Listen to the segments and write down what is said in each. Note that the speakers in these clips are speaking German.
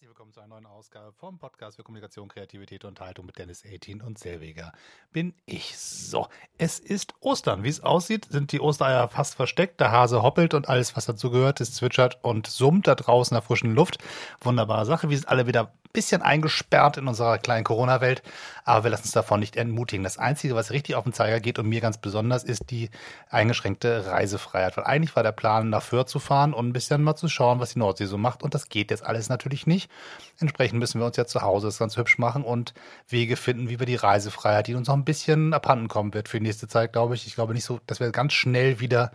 Herzlich willkommen zu einer neuen Ausgabe vom Podcast für Kommunikation, Kreativität und Haltung mit Dennis 18 und Selweger bin ich. So, es ist Ostern. Wie es aussieht, sind die Ostereier fast versteckt. Der Hase hoppelt und alles, was dazu gehört, es zwitschert und summt da draußen in der frischen Luft. Wunderbare Sache. Wir sind alle wieder bisschen eingesperrt in unserer kleinen Corona-Welt, aber wir lassen uns davon nicht entmutigen. Das Einzige, was richtig auf den Zeiger geht und mir ganz besonders, ist die eingeschränkte Reisefreiheit. Weil eigentlich war der Plan, nach Föhr zu fahren und ein bisschen mal zu schauen, was die Nordsee so macht. Und das geht jetzt alles natürlich nicht. Entsprechend müssen wir uns ja zu Hause das ganz hübsch machen und Wege finden, wie wir die Reisefreiheit, die uns noch ein bisschen abhanden kommen wird für die nächste Zeit, glaube ich. Ich glaube nicht so, dass wir ganz schnell wieder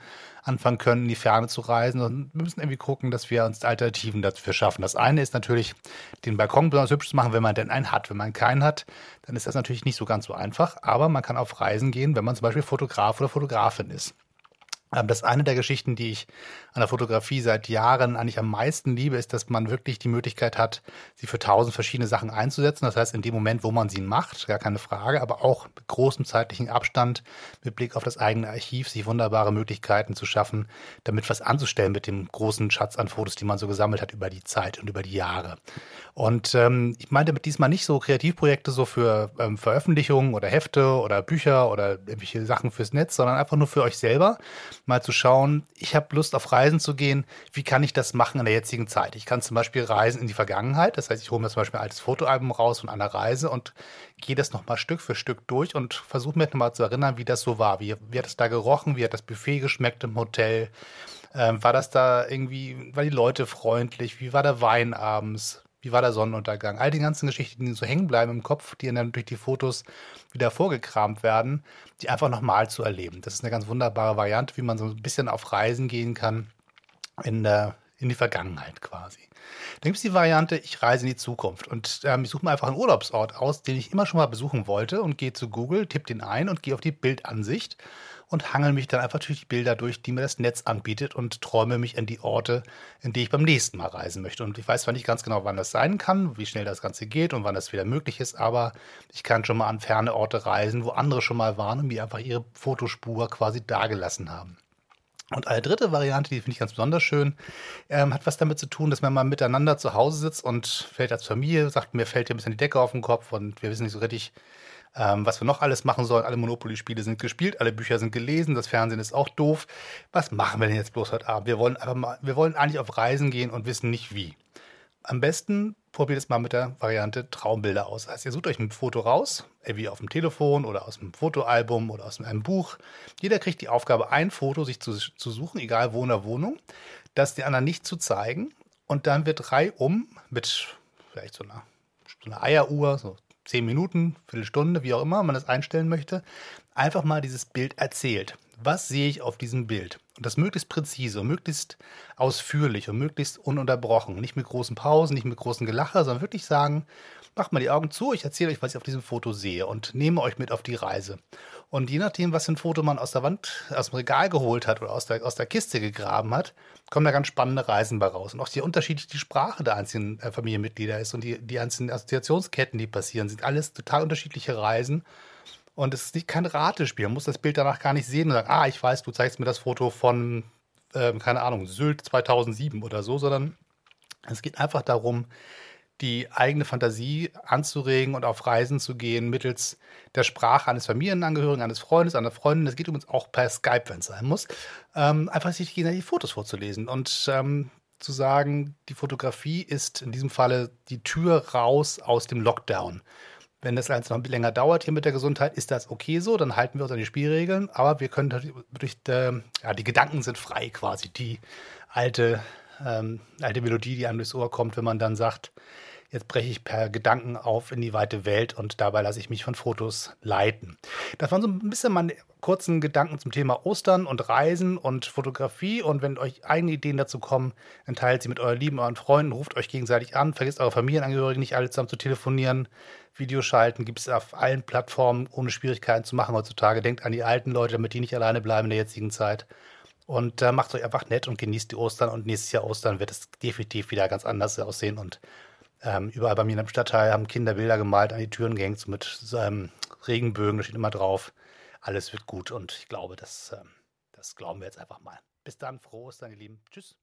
anfangen können, in die Ferne zu reisen. Und wir müssen irgendwie gucken, dass wir uns Alternativen dafür schaffen. Das eine ist natürlich, den Balkon besonders hübsch zu machen, wenn man denn einen hat. Wenn man keinen hat, dann ist das natürlich nicht so ganz so einfach. Aber man kann auf Reisen gehen, wenn man zum Beispiel Fotograf oder Fotografin ist. Ähm, das eine der Geschichten, die ich an der Fotografie seit Jahren eigentlich am meisten liebe, ist, dass man wirklich die Möglichkeit hat, sie für tausend verschiedene Sachen einzusetzen. Das heißt, in dem Moment, wo man sie macht, gar keine Frage, aber auch mit großem zeitlichen Abstand, mit Blick auf das eigene Archiv, sich wunderbare Möglichkeiten zu schaffen, damit was anzustellen mit dem großen Schatz an Fotos, die man so gesammelt hat über die Zeit und über die Jahre. Und ähm, ich meinte mit diesmal nicht so Kreativprojekte so für ähm, Veröffentlichungen oder Hefte oder Bücher oder irgendwelche Sachen fürs Netz, sondern einfach nur für euch selber mal zu schauen, ich habe Lust auf Reisen zu gehen, wie kann ich das machen in der jetzigen Zeit? Ich kann zum Beispiel reisen in die Vergangenheit, das heißt, ich hole mir zum Beispiel ein altes Fotoalbum raus von einer Reise und gehe das nochmal Stück für Stück durch und versuche mir nochmal zu erinnern, wie das so war. Wie, wie hat es da gerochen, wie hat das Buffet geschmeckt im Hotel? Ähm, war das da irgendwie, war die Leute freundlich? Wie war der Wein abends? Wie war der Sonnenuntergang? All die ganzen Geschichten, die so hängen bleiben im Kopf, die dann durch die Fotos wieder vorgekramt werden, die einfach nochmal zu erleben. Das ist eine ganz wunderbare Variante, wie man so ein bisschen auf Reisen gehen kann in, der, in die Vergangenheit quasi. Dann gibt es die Variante, ich reise in die Zukunft und ähm, ich suche mir einfach einen Urlaubsort aus, den ich immer schon mal besuchen wollte und gehe zu Google, tippe den ein und gehe auf die Bildansicht und hangel mich dann einfach durch die Bilder durch, die mir das Netz anbietet und träume mich in die Orte, in die ich beim nächsten Mal reisen möchte. Und ich weiß zwar nicht ganz genau, wann das sein kann, wie schnell das Ganze geht und wann das wieder möglich ist, aber ich kann schon mal an ferne Orte reisen, wo andere schon mal waren und mir einfach ihre Fotospur quasi dagelassen haben. Und eine dritte Variante, die finde ich ganz besonders schön, ähm, hat was damit zu tun, dass man mal miteinander zu Hause sitzt und fällt als Familie, sagt, mir fällt hier ein bisschen die Decke auf den Kopf und wir wissen nicht so richtig, ähm, was wir noch alles machen sollen. Alle Monopoly-Spiele sind gespielt, alle Bücher sind gelesen, das Fernsehen ist auch doof. Was machen wir denn jetzt bloß heute Abend? Wir wollen einfach mal, wir wollen eigentlich auf Reisen gehen und wissen nicht wie. Am besten probiert es mal mit der Variante Traumbilder aus. Heißt, ihr sucht euch ein Foto raus, wie auf dem Telefon oder aus einem Fotoalbum oder aus einem Buch. Jeder kriegt die Aufgabe, ein Foto sich zu, zu suchen, egal wo in der Wohnung, das den anderen nicht zu zeigen. Und dann wird reihum mit vielleicht so einer, so einer Eieruhr, so zehn Minuten, Viertelstunde, wie auch immer man das einstellen möchte, einfach mal dieses Bild erzählt. Was sehe ich auf diesem Bild? Und das möglichst präzise und möglichst ausführlich und möglichst ununterbrochen. Nicht mit großen Pausen, nicht mit großen Gelacher, sondern wirklich sagen, macht mal die Augen zu, ich erzähle euch, was ich auf diesem Foto sehe und nehme euch mit auf die Reise. Und je nachdem, was für ein Foto man aus der Wand, aus dem Regal geholt hat oder aus der, aus der Kiste gegraben hat, kommen da ganz spannende Reisen bei raus. Und auch wie unterschiedlich die Sprache der einzelnen äh, Familienmitglieder ist und die, die einzelnen Assoziationsketten, die passieren, sind alles total unterschiedliche Reisen. Und es ist nicht kein Ratespiel. Man muss das Bild danach gar nicht sehen und sagen, ah, ich weiß, du zeigst mir das Foto von, äh, keine Ahnung, Sylt 2007 oder so, sondern es geht einfach darum, die eigene Fantasie anzuregen und auf Reisen zu gehen mittels der Sprache eines Familienangehörigen, eines Freundes, einer Freundin. Das geht übrigens auch per Skype, wenn es sein muss. Ähm, einfach sich die Fotos vorzulesen und ähm, zu sagen, die Fotografie ist in diesem Falle die Tür raus aus dem Lockdown. Wenn das alles noch ein bisschen länger dauert hier mit der Gesundheit, ist das okay so, dann halten wir uns an die Spielregeln, aber wir können durch, äh, ja, die Gedanken sind frei quasi. Die alte, ähm, alte Melodie, die einem durchs Ohr kommt, wenn man dann sagt, Jetzt breche ich per Gedanken auf in die weite Welt und dabei lasse ich mich von Fotos leiten. Das waren so ein bisschen meine kurzen Gedanken zum Thema Ostern und Reisen und Fotografie. Und wenn euch eigene Ideen dazu kommen, dann teilt sie mit euren Lieben, euren Freunden, ruft euch gegenseitig an, vergesst eure Familienangehörigen nicht alle zusammen zu telefonieren. Videoschalten gibt es auf allen Plattformen ohne Schwierigkeiten zu machen heutzutage. Denkt an die alten Leute, damit die nicht alleine bleiben in der jetzigen Zeit. Und äh, macht euch einfach nett und genießt die Ostern. Und nächstes Jahr Ostern wird es definitiv wieder ganz anders aussehen. Und ähm, überall bei mir im Stadtteil haben Kinder Bilder gemalt, an die Türen gehängt, so mit einem Regenbögen, da steht immer drauf, alles wird gut und ich glaube, das, ähm, das glauben wir jetzt einfach mal. Bis dann, frohes, deine Lieben. Tschüss.